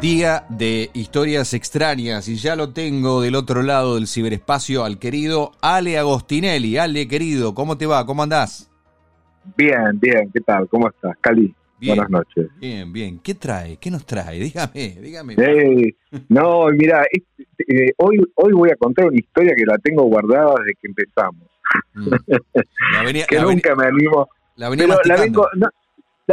Día de historias extrañas y ya lo tengo del otro lado del ciberespacio al querido Ale Agostinelli. Ale, querido, ¿cómo te va? ¿Cómo andás? Bien, bien, ¿qué tal? ¿Cómo estás? Cali, buenas noches. Bien, bien. ¿Qué trae? ¿Qué nos trae? Dígame, dígame. no, mira, eh, hoy, hoy voy a contar una historia que la tengo guardada desde que empezamos. Mm. que nunca me animo. La venía no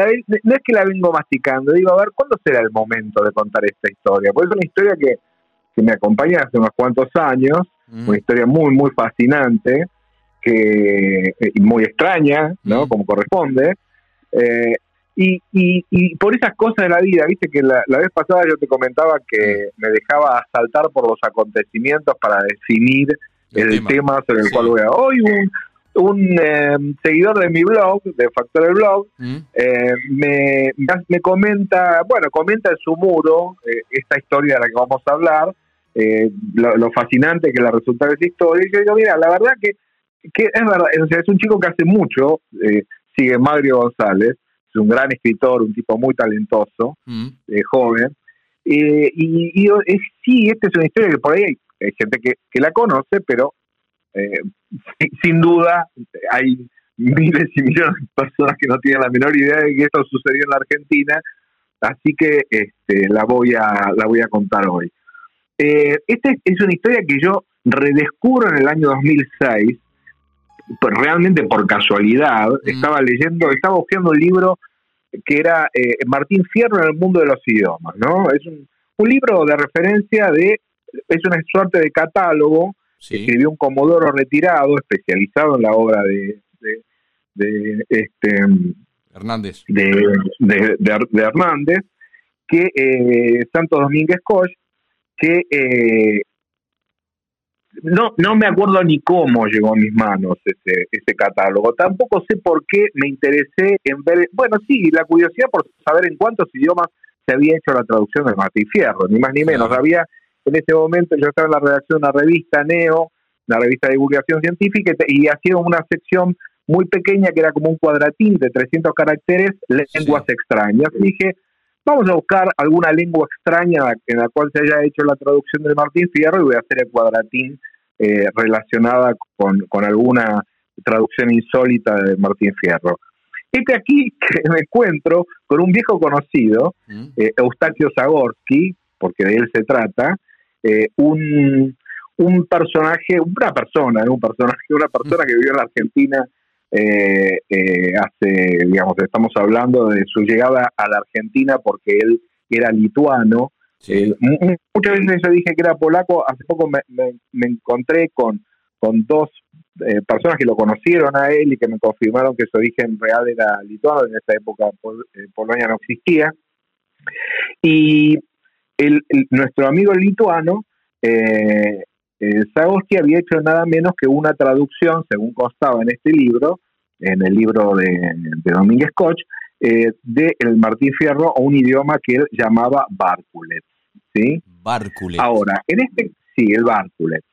es que la vengo masticando, digo, a ver, ¿cuándo será el momento de contar esta historia? Porque es una historia que, me acompaña hace unos cuantos años, mm. una historia muy, muy fascinante, que eh, y muy extraña, ¿no? Mm. Como corresponde. Eh, y, y, por esas cosas de la vida, viste que la, vez pasada yo te comentaba que mm. me dejaba saltar por los acontecimientos para definir el, tema. sobre el cual voy a... Hoy un, un em, seguidor de mi blog, de Factor del Blog, mm. eh, me, me comenta, bueno, comenta en su muro eh, esta historia de la que vamos a hablar, eh, lo, fascinante que le resulta de esa historia. Y yo digo, mira, la verdad que, que es verdad, es un chico que hace mucho, sigue Mario González, es un gran escritor, un tipo muy talentoso, mm. joven. y, y sí, esta es una historia que por ahí hay, gente que, que la conoce, pero eh, sin duda hay miles y millones de personas que no tienen la menor idea de que esto sucedió en la Argentina, así que este, la voy a la voy a contar hoy. Eh, esta es una historia que yo redescubro en el año 2006, pues realmente por casualidad. Mm. Estaba leyendo, estaba buscando un libro que era eh, Martín Fierro en el mundo de los idiomas, ¿no? Es un, un libro de referencia de, es una suerte de catálogo Escribió un comodoro retirado, especializado en la obra de, de, este Hernández. De, Hernández, que eh, Santo Domínguez Coch, que eh, no, no me acuerdo ni cómo llegó a mis manos ese, ese catálogo. Tampoco sé por qué me interesé en ver, bueno, sí, la curiosidad por saber en cuántos idiomas se había hecho la traducción de Martín Fierro, ni más ni menos. Había en ese momento yo estaba en la redacción de una revista Neo, una revista de divulgación científica, y hacía una sección muy pequeña que era como un cuadratín de 300 caracteres, lenguas extrañas. Y dije, vamos a buscar alguna lengua extraña en la cual se haya hecho la traducción de Martín Fierro y voy a hacer el cuadratín eh, relacionada con, alguna traducción insólita de Martín Fierro. Este aquí que me encuentro con un viejo conocido, mm. eh, Eustaquio Zagorsky, porque de él se trata, eh, un, un personaje, una persona, un personaje, una persona que vivió en la Argentina eh, eh, hace, digamos, estamos hablando de su llegada a la Argentina porque él era lituano. muchas veces yo dije que era polaco, hace poco me, encontré con, con dos personas que lo conocieron a él y que me confirmaron que su origen real era lituano, en esa época Polonia no existía. Y el, nuestro amigo lituano, eh, eh había hecho nada menos que una traducción, según constaba en este libro, en el libro de, de Domínguez Koch, eh, de el Martín Fierro a un idioma que él llamaba Bárculet. ¿sí? Ahora, en este, sí, el Bárculet.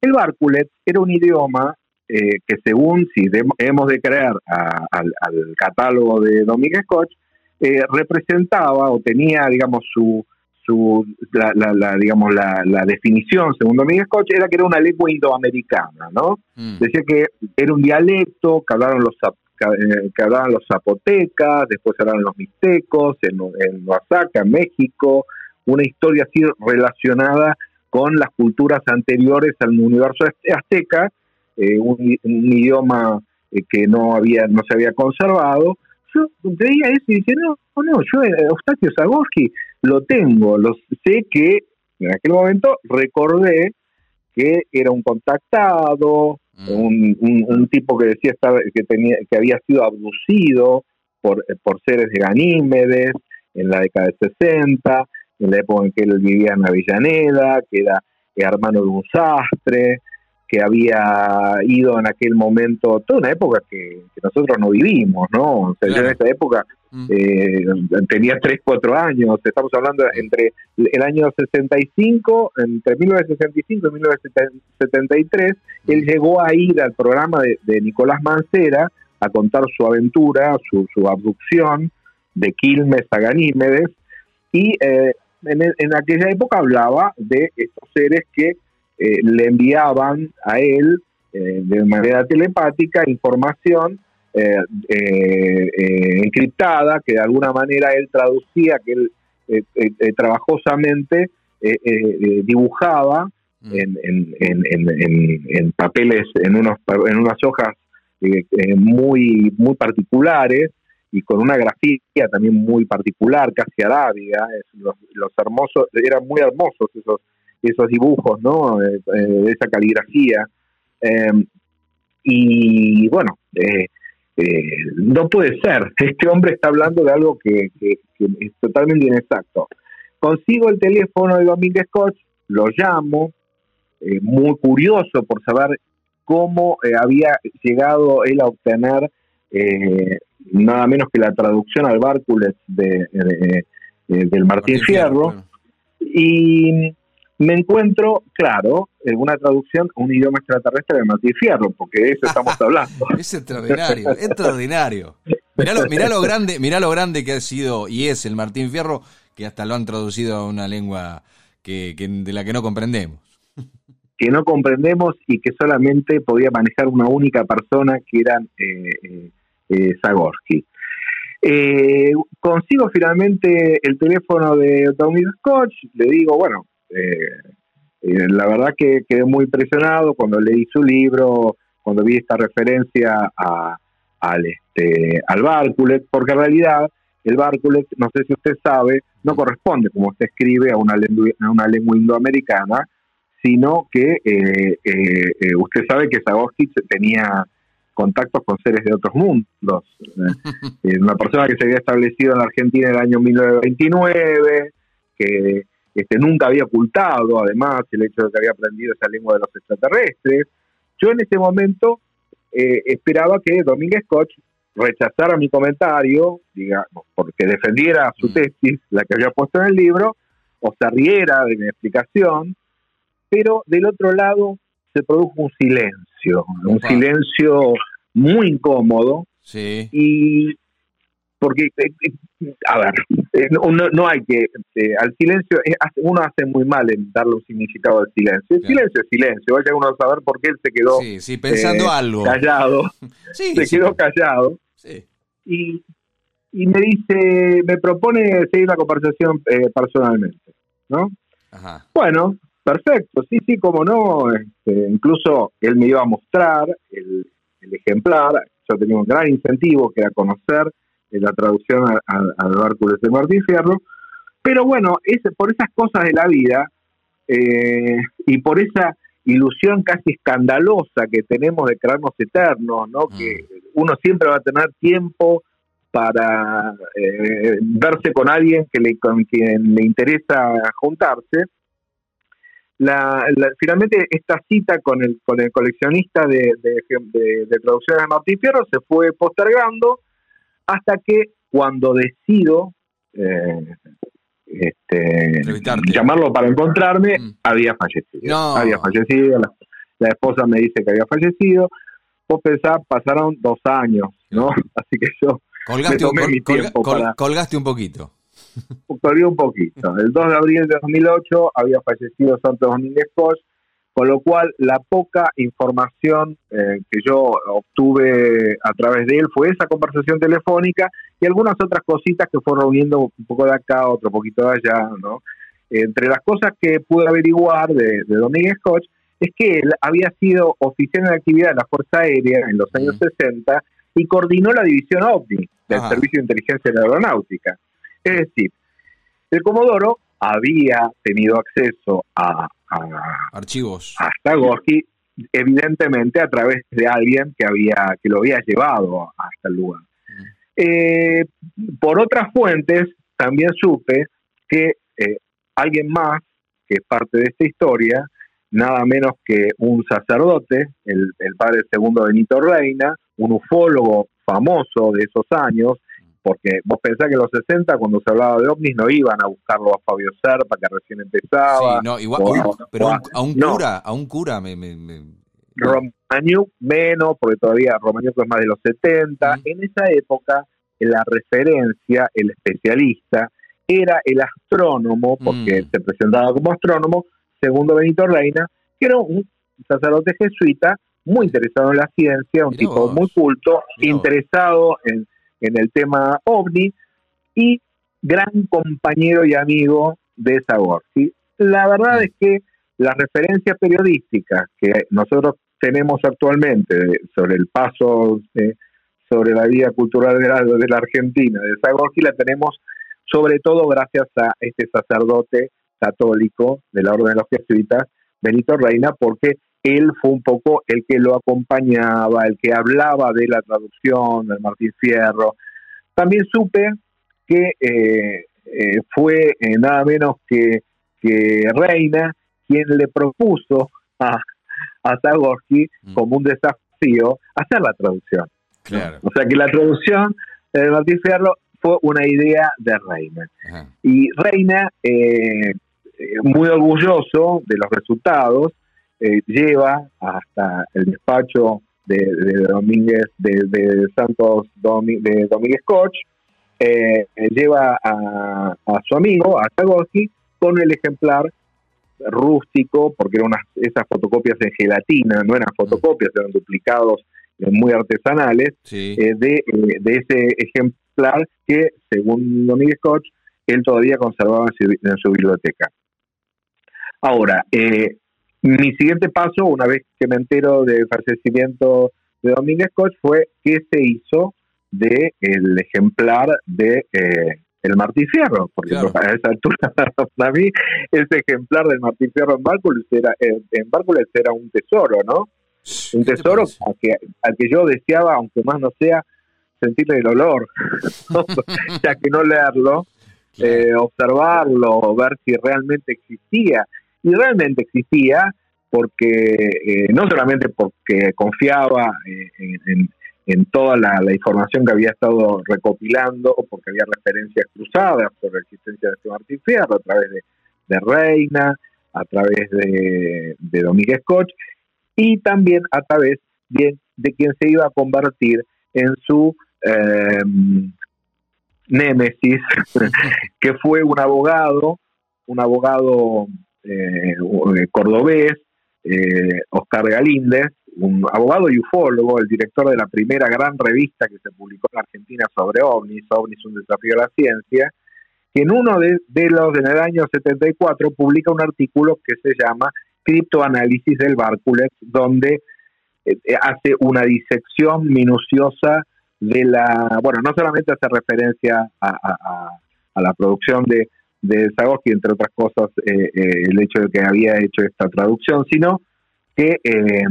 El Bárculet era un idioma eh, que según, si hemos de creer al, catálogo de Domínguez Koch, eh, representaba o tenía, digamos, su, la, digamos, la, definición, según Domínguez Coche, era que era una lengua indoamericana, ¿no? Mm. Decía que era un dialecto que hablaron los eh, que hablaban los zapotecas, después hablaron los mixtecos, en, en Oaxaca, México, una historia así relacionada con las culturas anteriores al universo azteca, eh, un, idioma eh, que no había no se había conservado. Yo veía eso y dije, no, no, yo, Eustaquio Zagorski, lo tengo, lo sé que en aquel momento recordé que era un contactado, mm. un, tipo que decía que tenía que había sido abducido por, por seres de Ganímedes en la década de 60, en la época en que él vivía en Avellaneda, que era hermano de un sastre, que había ido en aquel momento, toda una época que, nosotros no vivimos, ¿no? O sea, yo en esa época mm. eh, tenía 3, 4 años, estamos hablando entre el año 65, entre 1965 y 1973, mm. él llegó a ir al programa de, Nicolás Mancera a contar su aventura, su, abducción de Quilmes a Ganímedes, y eh, en, en aquella época hablaba de estos seres que eh, le enviaban a él eh, de manera telepática información eh, encriptada que de alguna manera él traducía, que él trabajosamente dibujaba mm. en, en, en, en, papeles, en, unos, en unas hojas muy, muy particulares y con una grafía también muy particular, casi arábiga. Los, los hermosos, eran muy hermosos esos esos dibujos, ¿no? Eh, eh, esa caligrafía. Em, y bueno, eh, no puede ser. Este hombre está hablando de algo que, es totalmente inexacto. Consigo el teléfono de Domínguez Koch, lo llamo, muy curioso por saber cómo había llegado él a obtener nada menos que la traducción al Bárcules de, del Martín, Fierro. Y me encuentro, claro, en una traducción un idioma extraterrestre de Martín Fierro, porque de eso estamos hablando. es extraordinario, extraordinario. Mirá lo, mirá lo, grande, mirá lo grande que ha sido y es el Martín Fierro, que hasta lo han traducido a una lengua que, de la que no comprendemos. Que no comprendemos y que solamente podía manejar una única persona, que era eh, eh, eh Zagorsky. Eh, consigo finalmente el teléfono de Tommy Scotch, le digo, bueno, la verdad que quedé muy impresionado cuando leí su libro, cuando vi esta referencia a, al, este, al Barculet, porque en realidad el Barculet, no sé si usted sabe, no corresponde, como usted escribe, a una lengua, a una lengua indoamericana, sino que eh, eh, usted sabe que Zagoski tenía contactos con seres de otros mundos. una persona que se había establecido en la Argentina en el año 1929, que este, nunca había ocultado, además, el hecho de que había aprendido esa lengua de los extraterrestres. Yo en ese momento eh, esperaba que Domínguez Koch rechazara mi comentario, digamos, porque defendiera su mm. tesis, la que había puesto en el libro, o se riera de mi explicación, pero del otro lado se produjo un silencio, un silencio muy incómodo, sí. y porque, eh, eh, a ver, eh, no, hay que, al silencio, uno hace muy mal en darle un significado al silencio. El silencio es silencio, vaya uno a saber por qué él se quedó sí, pensando algo. callado, se quedó callado. Y, y me dice, me propone seguir la conversación personalmente, ¿no? Bueno, perfecto, sí, sí, como no, este, incluso él me iba a mostrar el, el ejemplar, yo tenía un gran incentivo que era conocer la traducción al Bárcules de Martín Fierro. Pero bueno, es, por esas cosas de la vida eh, y por esa ilusión casi escandalosa que tenemos de crearnos eternos, ¿no? Mm. Que uno siempre va a tener tiempo para eh, verse con alguien que le, con quien le interesa juntarse. La, finalmente esta cita con el, con el coleccionista de, de, de, de traducciones de Martín Fierro se fue postergando hasta que cuando decido eh, este, llamarlo para encontrarme, mm. había fallecido. Había fallecido, la, esposa me dice que había fallecido. Vos pensás, pasaron dos años, ¿no? Así que yo colgaste, me tomé mi tiempo colgaste un poquito. Colgué un poquito. El 2 de abril de 2008 había fallecido Santos Domínguez Cox con lo cual, la poca información eh, que yo obtuve a través de él fue esa conversación telefónica y algunas otras cositas que fueron reuniendo un poco de acá, otro poquito de allá, ¿no? Entre las cosas que pude averiguar de, de Domínguez Koch es que él había sido oficial en actividad de la Fuerza Aérea en los años 60 y coordinó la división OVNI del Servicio de Inteligencia de la Aeronáutica. Es decir, el Comodoro había tenido acceso a archivos hasta Gorky, evidentemente a través de alguien que había que lo había llevado hasta el lugar. Eh, por otras fuentes también supe que eh, alguien más que es parte de esta historia, nada menos que un sacerdote, el, el padre segundo Benito Reina, un ufólogo famoso de esos años, porque vos pensás que en los 60 cuando se hablaba de ovnis no iban a buscarlo a Fabio Serpa que recién empezaba. Sí, no, igual, pero a, un cura, a un cura me... me, menos, porque todavía Romaniuk es más de los 70. En esa época, la referencia, el especialista, era el astrónomo, porque Mm. se presentaba como astrónomo, segundo Benito Reina, que era un sacerdote jesuita muy interesado en la ciencia, un Mirá tipo vos. muy culto, Mirá vos. interesado en, en el tema ovni y gran compañero y amigo de Zagorski. La verdad es que las referencias periodísticas que nosotros tenemos actualmente sobre el paso sobre la vida cultural de la, de la Argentina de Zagorski la tenemos sobre todo gracias a este sacerdote católico de la Orden de los Jesuitas, Benito Reina, porque él fue un poco el que lo acompañaba, el que hablaba de la traducción del Martín Fierro. También supe que eh, eh, fue eh, nada menos que, que Reina quien le propuso a, a Zagorski Mm. como un desafío hacer la traducción. Claro. O sea que la traducción de Martín Fierro fue una idea de Reina. Ajá. Y Reina, eh, muy orgulloso de los resultados, eh, lleva hasta el despacho de, de Domínguez, de, de Santos Domi- de Domínguez Koch, eh, lleva a, a su amigo, a Zagorski, con el ejemplar rústico, porque eran unas, esas fotocopias en gelatina, no eran fotocopias, eran duplicados eh, muy artesanales, Sí. eh, de, eh, de ese ejemplar que, según Domínguez Koch, él todavía conservaba en su, en su biblioteca. Ahora, eh, mi siguiente paso, una vez que me entero del fallecimiento de Domínguez Koch, fue qué se hizo de el ejemplar de eh, el Martín Fierro, porque Claro. a esa altura para mí ese ejemplar del Martín Fierro en Bárcules era, en Bárcules era un tesoro, ¿no? un ¿Qué te tesoro al que, al que yo deseaba, aunque más no sea, sentirle el olor, ya que no leerlo, Claro. eh, observarlo, ver si realmente existía. Realmente existía porque eh, no solamente porque confiaba eh, en, en- en toda la, información que había estado recopilando, porque había referencias cruzadas sobre la existencia de este Martín Fierro a través de, Reina, a través de, de Domínguez Koch, y también a través de, quien se iba a convertir en su eh, némesis, que fue un abogado, un abogado cordobés, eh, Oscar Galíndez, un abogado y ufólogo, el director de la primera gran revista que se publicó en Argentina sobre ovnis, ovnis un desafío a la ciencia, que en uno de, de los, en el año 74, publica un artículo que se llama Criptoanálisis del Bárcules, donde eh, hace una disección minuciosa de la, bueno, no solamente hace referencia a la producción de, de Zagorski, entre otras cosas, eh, eh, el hecho de que había hecho esta traducción, sino que, eh,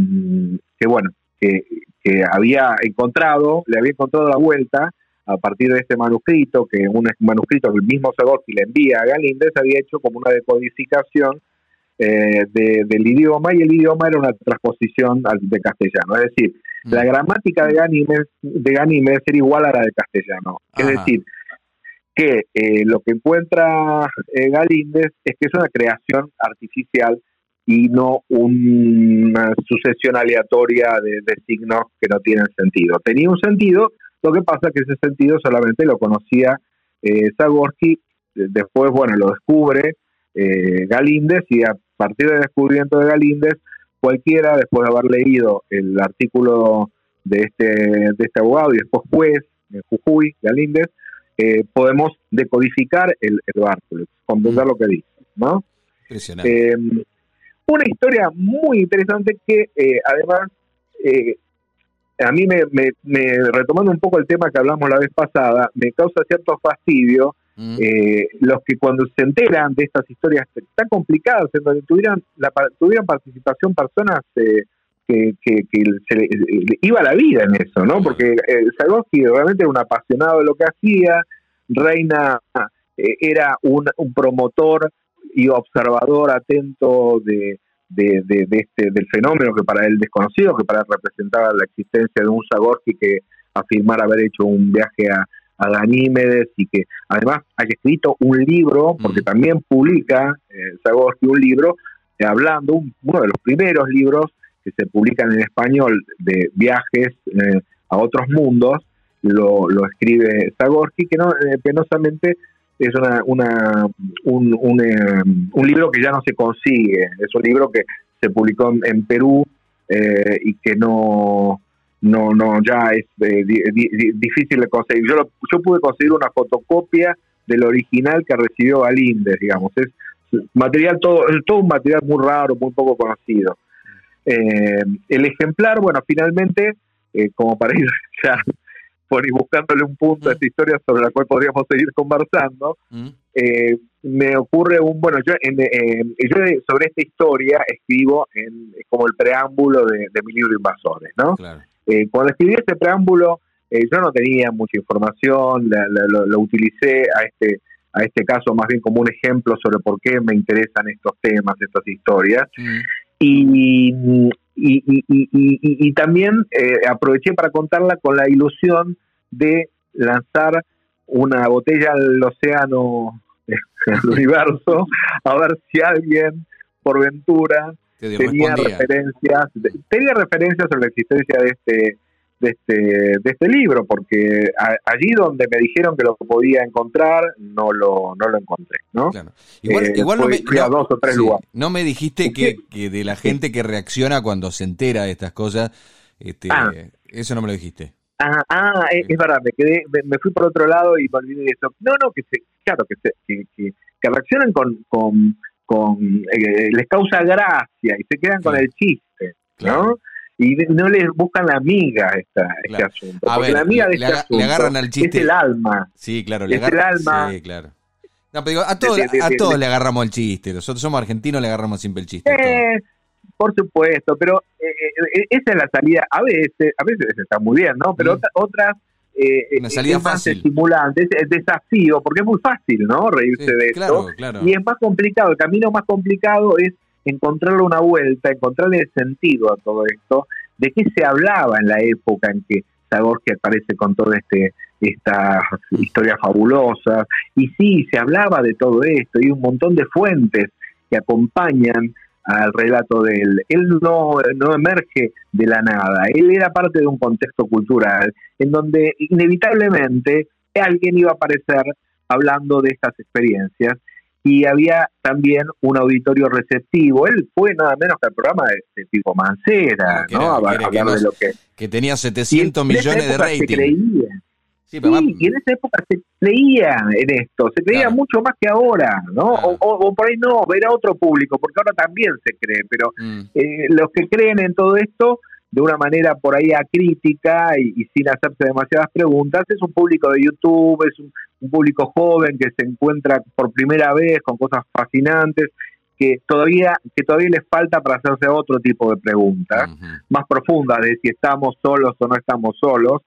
que bueno, que, que había encontrado, le había encontrado la vuelta a partir de este manuscrito, que un manuscrito que el mismo Zagorski le envía a Galíndez, había hecho como una decodificación eh, de- del idioma y el idioma era una transposición al- de castellano. Es decir, Mm. la gramática de Ganímedes, de era igual a la de castellano. Es decir, que eh, lo que encuentra eh, Galíndez es que es una creación artificial y no una sucesión aleatoria de, signos que no tienen sentido. Tenía un sentido, lo que pasa que ese sentido solamente lo conocía eh, Zagorski, eh, después, bueno, lo descubre eh, Galíndez y a partir del descubrimiento de Galíndez, cualquiera, después de haber leído el artículo de este, de este abogado y después juez, en Jujuy, Galíndez, eh, podemos decodificar el, el Bárceles, comprender Mm. lo que dice, ¿no? Impresionante. Eh, una historia muy interesante que eh, además eh, a mí me, me- me- retomando un poco el tema que hablamos la vez pasada, me causa cierto fastidio Mm. eh, los que cuando se enteran de estas historias tan complicadas, en donde tuvieran, la, tuvieran participación personas eh, que, que, que se le, le iba la vida en eso, ¿no? Porque eh, realmente era un apasionado de lo que hacía, Reina eh, era un, un promotor y observador atento de, de, de- de este, del fenómeno que para él desconocido, que para él representaba la existencia de un Zagorski que afirmara haber hecho un viaje a, a Ganímedes y que además haya escrito un libro, porque también publica eh, un libro, eh, hablando, un- uno de los primeros libros que se publican en español de viajes eh, a otros mundos, lo, lo escribe Zagorski, que no, eh, penosamente es una, una un, un, eh, un, libro que ya no se consigue, es un libro que se publicó en, Perú eh, y que no, no, no ya es eh, difícil de conseguir. Yo, yo pude conseguir una fotocopia del original que recibió Galíndez, digamos, es material todo, todo un material muy raro, muy poco conocido. El ejemplar, bueno, finalmente, como para ir ya por ir buscándole un punto a esta mm. historia sobre la cual podríamos seguir conversando, mm. eh, me ocurre un, bueno, yo, en, yo sobre esta historia escribo en como el preámbulo de, mi libro Invasores, ¿no? Eh, cuando escribí este preámbulo, eh, yo no tenía mucha información, lo, utilicé a este a este caso más bien como un ejemplo sobre por qué me interesan estos temas, estas historias. Mm. Y, y, y, y, también eh, aproveché para contarla con la ilusión de lanzar una botella al océano, al universo, a ver si alguien, por ventura, tenía referencias, tenía referencias sobre la existencia de este de este, de este libro, porque allí donde me dijeron que lo podía encontrar, no lo, no lo encontré, ¿no? Igual, eh, no, me, dos o tres lugares. no me dijiste que, que, de la gente que reacciona cuando se entera de estas cosas, este, ah. eso no me lo dijiste. Ah, ah es, verdad, me quedé, me, fui por otro lado y me olvidé de eso. No, no, que se, claro, que, se, que, que, reaccionan con, con, con eh, les causa gracia y se quedan con el chiste, ¿no? Y no les buscan la amiga esta, este asunto. porque la amiga de este asunto agarran al chiste. es el alma. Sí, claro, le es el alma. Sí, claro. No, pero digo, a todos, a todos le agarramos el chiste. Nosotros somos argentinos, le agarramos siempre el chiste. Eh, por supuesto, pero eh, eh, esa es la salida. A veces, a veces está muy bien, ¿no? Pero mm. otras eh, Una salida es más estimulante, es, desafío, porque es muy fácil, ¿no? Reírse de esto. Y es más complicado, el camino más complicado es encontrarle una vuelta, encontrarle sentido a todo esto, de qué se hablaba en la época en que Zagorski aparece con toda este estas historias fabulosas, y sí, se hablaba de todo esto, y un montón de fuentes que acompañan al relato de él. Él no, no emerge de la nada, él era parte de un contexto cultural en donde inevitablemente alguien iba a aparecer hablando de estas experiencias y había también un auditorio receptivo. Él fue nada menos que el programa de, tipo Mancera, ¿no? de lo que... Que tenía 700 millones de rating. Sí, y en esa época se creía en esto, se creía mucho más que ahora, ¿no? O, por ahí no, era otro público, porque ahora también se cree, pero mm. eh, los que creen en todo esto de una manera por ahí acrítica y, y, sin hacerse demasiadas preguntas, es un público de YouTube, es un, público joven que se encuentra por primera vez con cosas fascinantes, que todavía, que todavía les falta para hacerse otro tipo de preguntas, más profundas de si estamos solos o no estamos solos,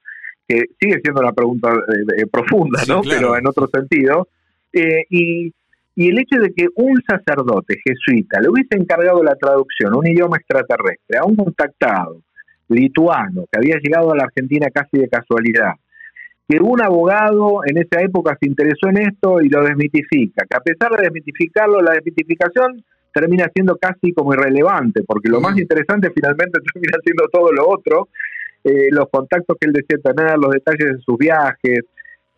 que sigue siendo una pregunta eh, profunda, ¿no? Pero en otro sentido. Eh, y, y el hecho de que un sacerdote jesuita le hubiese encargado la traducción, un idioma extraterrestre, a un contactado lituano que había llegado a la Argentina casi de casualidad, que un abogado en esa época se interesó en esto y lo desmitifica, que a pesar de desmitificarlo, la desmitificación termina siendo casi como irrelevante, porque lo más interesante finalmente termina siendo todo lo otro, eh, los contactos que él decía tener, los detalles de sus viajes,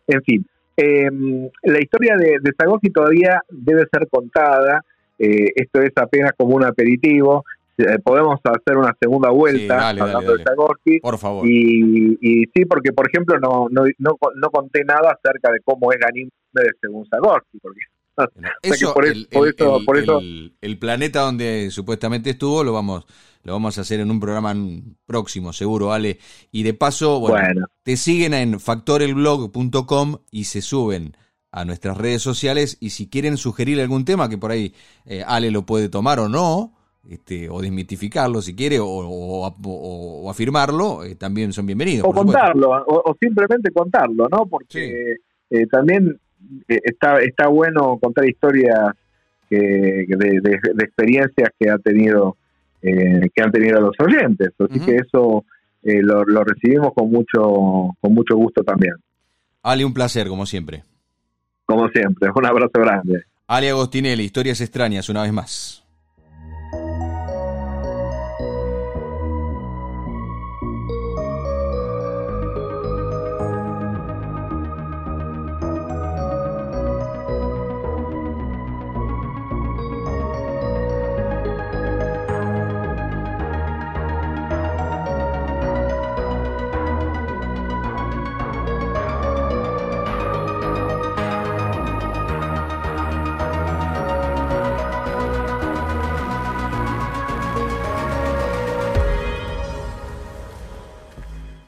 en fin. Em, la historia de, de todavía debe ser contada, eh, esto es apenas como un aperitivo, eh, podemos hacer una segunda vuelta hablando de Zagorski. Por favor. Y, y, sí, porque por ejemplo no, no, no, no conté nada acerca de cómo es de según Zagorski, porque eso, por, el, eso, por eso, el, planeta donde supuestamente estuvo lo vamos, lo vamos a hacer en un programa próximo, seguro, Ale. Y de paso, bueno, te siguen en factorelblog.com y se suben a nuestras redes sociales. Y si quieren sugerir algún tema que por ahí eh, Ale lo puede tomar o no, este, o desmitificarlo si quiere, o, afirmarlo, eh, también son bienvenidos. O contarlo, o, simplemente contarlo, ¿no? Porque eh, también eh, está, está bueno contar historias que, de, experiencias que ha tenido que han tenido los oyentes, así que eso lo, lo recibimos con mucho con mucho gusto también. Ale, un placer, como siempre. Como siempre, un abrazo grande. Ale Agostinelli, historias extrañas, una vez más.